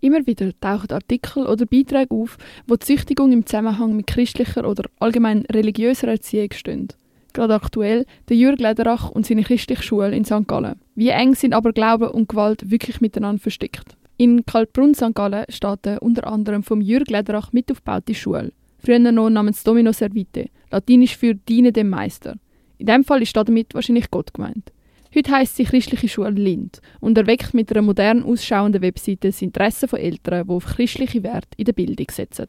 Immer wieder tauchen Artikel oder Beiträge auf, wo die Züchtigung im Zusammenhang mit christlicher oder allgemein religiöser Erziehung stehen. Gerade aktuell der Jürg Lederach und seine christliche Schule in St. Gallen. Wie eng sind aber Glaube und Gewalt wirklich miteinander versteckt? In Kaltbrunn St. Gallen steht eine unter anderem vom Jürg Lederach mit aufgebaute Schule. Früher noch namens Domino Servite, latinisch für Diene dem Meister. In dem Fall ist damit wahrscheinlich Gott gemeint. Heute heisst sie Christliche Schule Lind und erweckt mit einer modern ausschauenden Webseite das Interesse von Eltern, die auf christliche Werte in der Bildung setzen.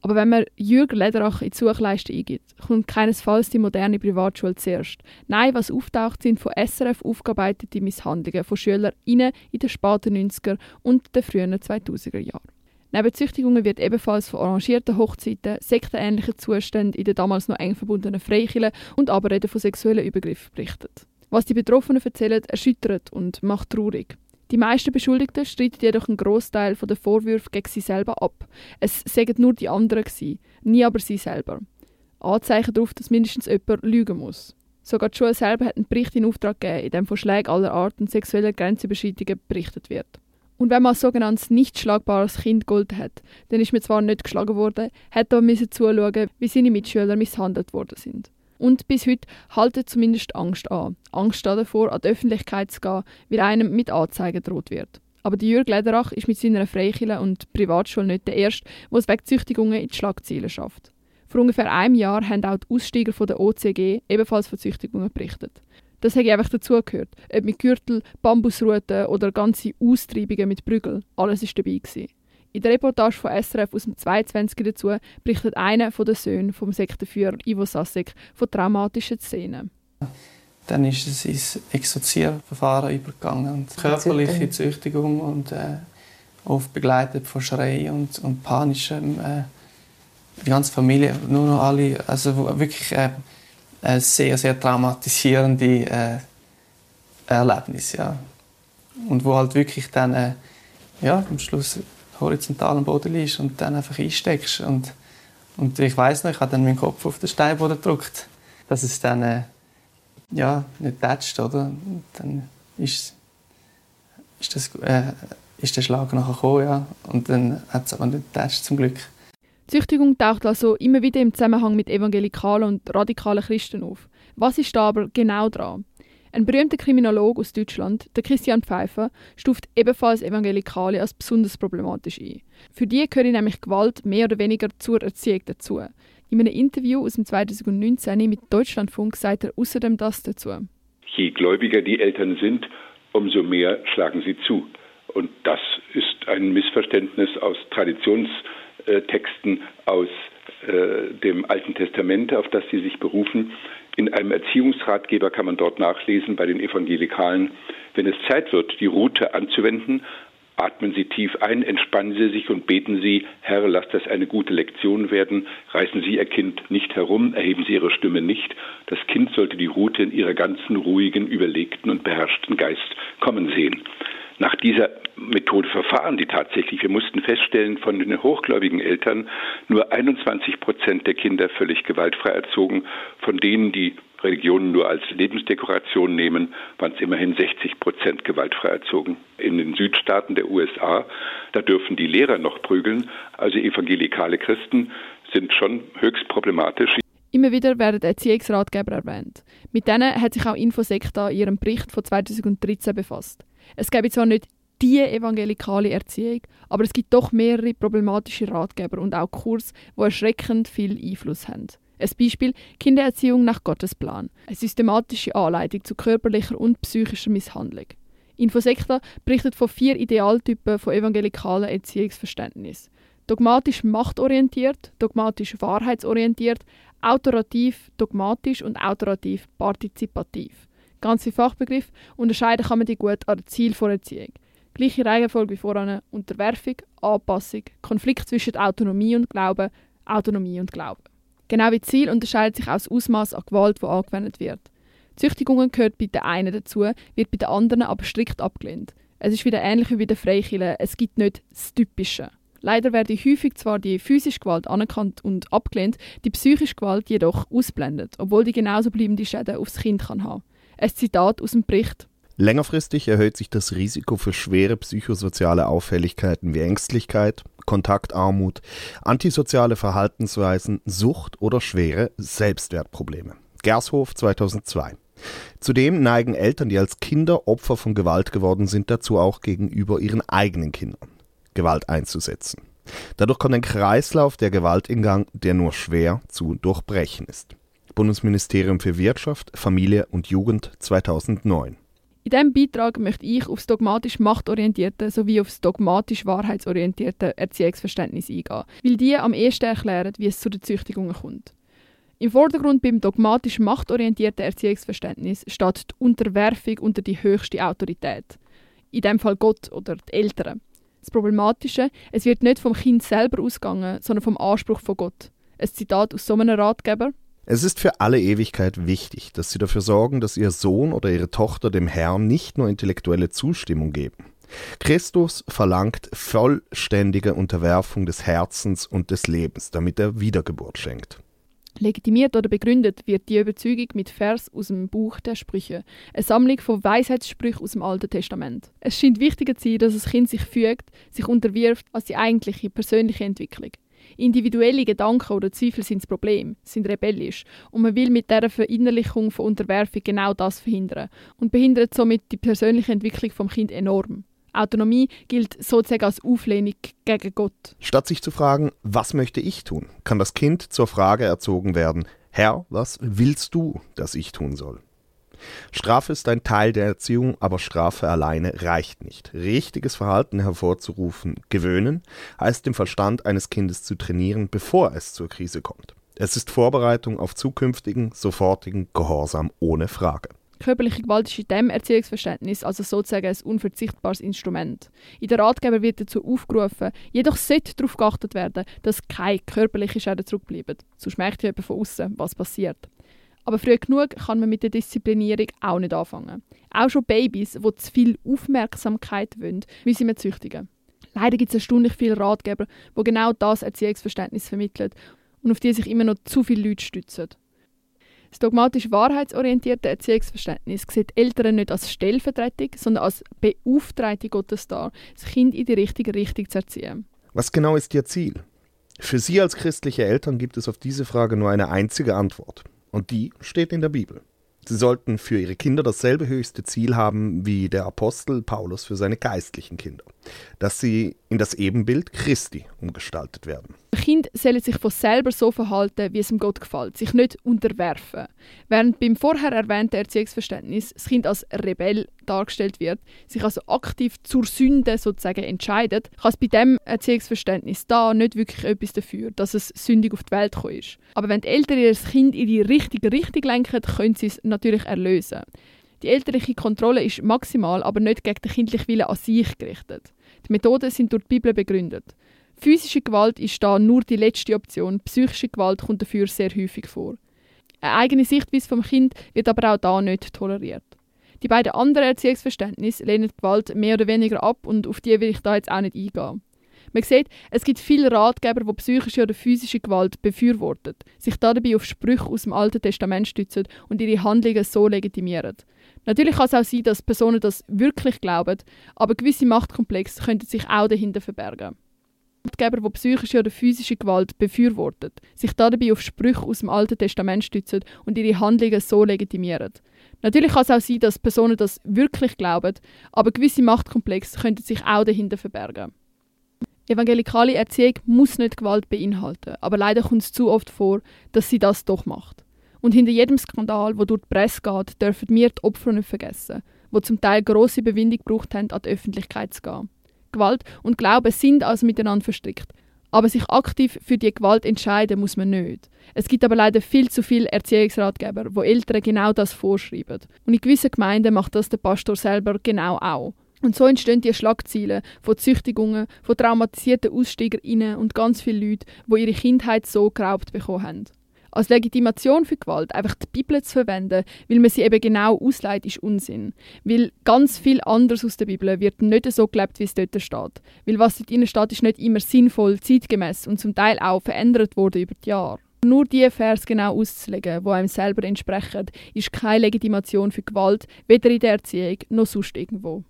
Aber wenn man Jürg Lederach in die Suchleiste eingibt, kommt keinesfalls die moderne Privatschule zuerst. Nein, was auftaucht, sind von SRF aufgearbeitete Misshandlungen von SchülerInnen in den späten 90er und den frühen 2000er Jahren. Neben Züchtigungen wird ebenfalls von arrangierten Hochzeiten, sektenähnlichen Zuständen in den damals noch eng verbundenen Freikirchen und Aberreden von sexuellen Übergriffen berichtet. Was die Betroffenen erzählen, erschüttert und macht traurig. Die meisten Beschuldigten streiten jedoch einen Großteil der Vorwürfe gegen sie selber ab. Es sagen nur die anderen gewesen, nie aber sie selber. Anzeichen darauf, dass mindestens jemand lügen muss. Sogar die Schule selber hat einen Bericht in Auftrag gegeben, in dem von Schlägen aller Art und sexuellen Grenzüberschreitungen berichtet wird. Und wenn man als sogenanntes nicht schlagbares Kind Gold hat, dann ist man zwar nicht geschlagen worden, hat aber müssen zuschauen, wie seine Mitschüler misshandelt worden sind. Und bis heute halten zumindest Angst an. Angst davor, an die Öffentlichkeit zu gehen, weil einem mit Anzeigen droht wird. Aber Jürg Lederach ist mit seiner Freikirche und Privatschule nicht der Erste, der es wegen Züchtigungen in die Schlagzeilen schafft. Vor ungefähr einem Jahr haben auch die Aussteiger von der OCG ebenfalls von Züchtigungen berichtet. Das hätte einfach dazugehört. Ob mit Gürtel, Bambusruten oder ganze Austreibungen mit Prügel. Alles war dabei. Gewesen. In der Reportage von SRF aus dem 22. dazu berichtet einer der Söhne vom Sektenführer Ivo Sasek von traumatischen Szenen. Dann ist es ins Exorzierverfahren übergegangen und körperliche Züchtigung und äh, oft begleitet von Schreien und, und panischem. Äh, die ganze Familie, nur noch alle, also wirklich äh, äh, sehr, sehr traumatisierende äh, Erlebnis, ja. Und wo halt wirklich dann, äh, ja, am Schluss horizontal am Boden liegst und dann einfach einsteckst. Und, und ich weiß noch, ich habe dann meinen Kopf auf den Steinboden gedrückt, dass es dann äh, ja, nicht tätscht, oder? Und dann ist, ist, das, äh, ist der Schlag nachher gekommen, ja. Und dann hat es aber nicht tätscht, zum Glück. Züchtigung taucht also immer wieder im Zusammenhang mit evangelikalen und radikalen Christen auf. Was ist da aber genau dran? Ein berühmter Kriminologe aus Deutschland, der Christian Pfeiffer, stuft ebenfalls Evangelikale als besonders problematisch ein. Für die gehört nämlich Gewalt mehr oder weniger zur Erziehung dazu. In einem Interview aus dem 2019 mit Deutschlandfunk sagt er außerdem das dazu. Je gläubiger die Eltern sind, umso mehr schlagen sie zu. Und das ist ein Missverständnis aus Traditionstexten aus äh, dem Alten Testament, auf das sie sich berufen. In einem Erziehungsratgeber kann man dort nachlesen bei den Evangelikalen, wenn es Zeit wird, die Route anzuwenden, atmen Sie tief ein, entspannen Sie sich und beten Sie, Herr, lass das eine gute Lektion werden, reißen Sie Ihr Kind nicht herum, erheben Sie Ihre Stimme nicht. Das Kind sollte die Route in ihrer ganzen ruhigen, überlegten und beherrschten Geist kommen sehen nach dieser Methode verfahren die tatsächlich. Wir mussten feststellen, von den hochgläubigen Eltern nur 21 Prozent der Kinder völlig gewaltfrei erzogen. Von denen, die Religionen nur als Lebensdekoration nehmen, waren es immerhin 60 Prozent gewaltfrei erzogen. In den Südstaaten der USA, da dürfen die Lehrer noch prügeln. Also evangelikale Christen sind schon höchst problematisch. Immer wieder werden Erziehungsratgeber erwähnt. Mit denen hat sich auch Infosekta in ihrem Bericht von 2013 befasst. Es gibt zwar nicht die evangelikale Erziehung, aber es gibt doch mehrere problematische Ratgeber und auch Kurs, wo erschreckend viel Einfluss haben. Ein Beispiel Kindererziehung nach Gottes Plan, eine systematische Anleitung zu körperlicher und psychischer Misshandlung. Infosekta berichtet von vier Idealtypen von evangelikalen Erziehungsverständnis. Dogmatisch machtorientiert, dogmatisch wahrheitsorientiert, autorativ dogmatisch und autorativ partizipativ ganze Fachbegriff, unterscheiden kann man die gut an der Ziel der Erziehung. Gleiche Reihenfolge wie voran, Unterwerfung, Anpassung, Konflikt zwischen Autonomie und Glauben, Autonomie und Glauben. Genau wie Ziel unterscheidet sich auch das Ausmaß an Gewalt, das angewendet wird. Züchtigungen gehört bei den einen dazu, wird bei den anderen aber strikt abgelehnt. Es ist wieder ähnlich wie bei den Freikirchen, es gibt nicht das Typische. Leider werde häufig zwar die physische Gewalt anerkannt und abgelehnt, die psychische Gewalt jedoch ausblendet, obwohl die genauso bleibende Schäden aufs Kind kann haben. Ein Zitat aus dem Bericht. Längerfristig erhöht sich das Risiko für schwere psychosoziale Auffälligkeiten wie Ängstlichkeit, Kontaktarmut, antisoziale Verhaltensweisen, Sucht oder schwere Selbstwertprobleme. Gershof 2002. Zudem neigen Eltern, die als Kinder Opfer von Gewalt geworden sind, dazu auch gegenüber ihren eigenen Kindern Gewalt einzusetzen. Dadurch kommt ein Kreislauf der Gewalt in Gang, der nur schwer zu durchbrechen ist. Bundesministerium für Wirtschaft, Familie und Jugend 2009. In diesem Beitrag möchte ich auf das dogmatisch machtorientierte sowie auf das dogmatisch wahrheitsorientierte Erziehungsverständnis eingehen, weil die am ehesten erklären, wie es zu den Züchtigungen kommt. Im Vordergrund beim dogmatisch machtorientierten Erziehungsverständnis steht die Unterwerfung unter die höchste Autorität. In dem Fall Gott oder die Eltern. Das Problematische, es wird nicht vom Kind selber ausgegangen, sondern vom Anspruch von Gott. Ein Zitat aus so einem Ratgeber. Es ist für alle Ewigkeit wichtig, dass Sie dafür sorgen, dass Ihr Sohn oder Ihre Tochter dem Herrn nicht nur intellektuelle Zustimmung geben. Christus verlangt vollständige Unterwerfung des Herzens und des Lebens, damit er Wiedergeburt schenkt. Legitimiert oder begründet wird die Überzeugung mit Vers aus dem Buch der Sprüche, eine Sammlung von Weisheitssprüchen aus dem Alten Testament. Es scheint wichtiger zu sein, dass das Kind sich fügt, sich unterwirft, als die eigentliche persönliche Entwicklung. Individuelle Gedanken oder Zweifel sind das Problem, sind rebellisch und man will mit dieser Verinnerlichung von Unterwerfung genau das verhindern und behindert somit die persönliche Entwicklung vom Kind enorm. Autonomie gilt sozusagen als Auflehnung gegen Gott. Statt sich zu fragen, was möchte ich tun, kann das Kind zur Frage erzogen werden, Herr, was willst du, dass ich tun soll? Strafe ist ein Teil der Erziehung, aber Strafe alleine reicht nicht. Richtiges Verhalten hervorzurufen, gewöhnen, heißt den Verstand eines Kindes zu trainieren, bevor es zur Krise kommt. Es ist Vorbereitung auf zukünftigen, sofortigen Gehorsam ohne Frage. Körperliche Gewalt ist in diesem Erziehungsverständnis also sozusagen ein unverzichtbares Instrument. In der Ratgeber wird dazu aufgerufen, jedoch sollte darauf geachtet werden, dass keine körperlichen Schäden zurückbleiben. Sonst merkt jemand von außen, was passiert. Aber früh genug kann man mit der Disziplinierung auch nicht anfangen. Auch schon Babys, die zu viel Aufmerksamkeit wollen, müssen wir züchtigen. Leider gibt es erstaunlich viele Ratgeber, die genau das Erziehungsverständnis vermitteln und auf die sich immer noch zu viele Leute stützen. Das dogmatisch wahrheitsorientierte Erziehungsverständnis sieht Eltern nicht als Stellvertretung, sondern als Beauftragte Gottes dar, das Kind in die richtige Richtung zu erziehen. Was genau ist Ihr Ziel? Für Sie als christliche Eltern gibt es auf diese Frage nur eine einzige Antwort. Und die steht in der Bibel. Sie sollten für ihre Kinder dasselbe höchste Ziel haben wie der Apostel Paulus für seine geistlichen Kinder, dass sie in das Ebenbild Christi umgestaltet werden. Kind sollen sich von selber so verhalten, wie es ihm Gott gefällt, sich nicht unterwerfen. Während beim vorher erwähnten Erziehungsverständnis das Kind als Rebell dargestellt wird, sich also aktiv zur Sünde sozusagen entscheidet, kann es bei dem Erziehungsverständnis da nicht wirklich etwas dafür, dass es sündig auf die Welt gekommen ist. Aber wenn die Eltern ihr Kind in die richtige Richtung lenken, können sie es natürlich erlösen. Die elterliche Kontrolle ist maximal, aber nicht gegen den kindlichen Willen an sich gerichtet. Die Methoden sind durch die Bibel begründet. Physische Gewalt ist da nur die letzte Option, psychische Gewalt kommt dafür sehr häufig vor. Eine eigene Sichtweise vom Kind wird aber auch da nicht toleriert. Die beiden anderen Erziehungsverständnisse lehnen Gewalt mehr oder weniger ab und auf die will ich da jetzt auch nicht eingehen. Man sieht, es gibt viele Ratgeber, die psychische oder physische Gewalt befürworten, sich dabei auf Sprüche aus dem Alten Testament stützen und ihre Handlungen so legitimieren. Natürlich kann es auch sein, dass Personen das wirklich glauben, aber gewisse Machtkomplexe könnten sich auch dahinter verbergen. Ratgeber, die psychische oder physische Gewalt befürworten, sich dabei auf Sprüche aus dem Alten Testament stützen und ihre Handlungen so legitimieren. Natürlich kann es auch sein, dass Personen das wirklich glauben, aber gewisse Machtkomplexe könnten sich auch dahinter verbergen. Evangelikale Erziehung muss nicht Gewalt beinhalten, aber leider kommt es zu oft vor, dass sie das doch macht. Und hinter jedem Skandal, wo durch die Presse geht, dürfen wir die Opfer nicht vergessen, wo zum Teil große Bewindung gebraucht haben, an die Öffentlichkeit zu gehen. Gewalt und Glaube sind also miteinander verstrickt. Aber sich aktiv für die Gewalt entscheiden muss man nicht. Es gibt aber leider viel zu viele Erziehungsratgeber, wo Eltern genau das vorschreiben. Und in gewissen Gemeinden macht das der Pastor selber genau auch. Und so entstehen die Schlagzeilen von Züchtigungen, von traumatisierten AussteigerInnen und ganz viele Leute, die ihre Kindheit so geraubt bekommen haben als Legitimation für Gewalt einfach die Bibel zu verwenden, weil man sie eben genau ausleitet, ist Unsinn. Weil ganz viel anderes aus der Bibel wird nicht so gelebt, wie es dort steht. Weil was dort steht, ist nicht immer sinnvoll, zeitgemäß und zum Teil auch verändert wurde über die Jahre. Nur die Vers genau auszulegen, wo einem selber entsprechen, ist keine Legitimation für Gewalt, weder in der Erziehung noch sonst irgendwo.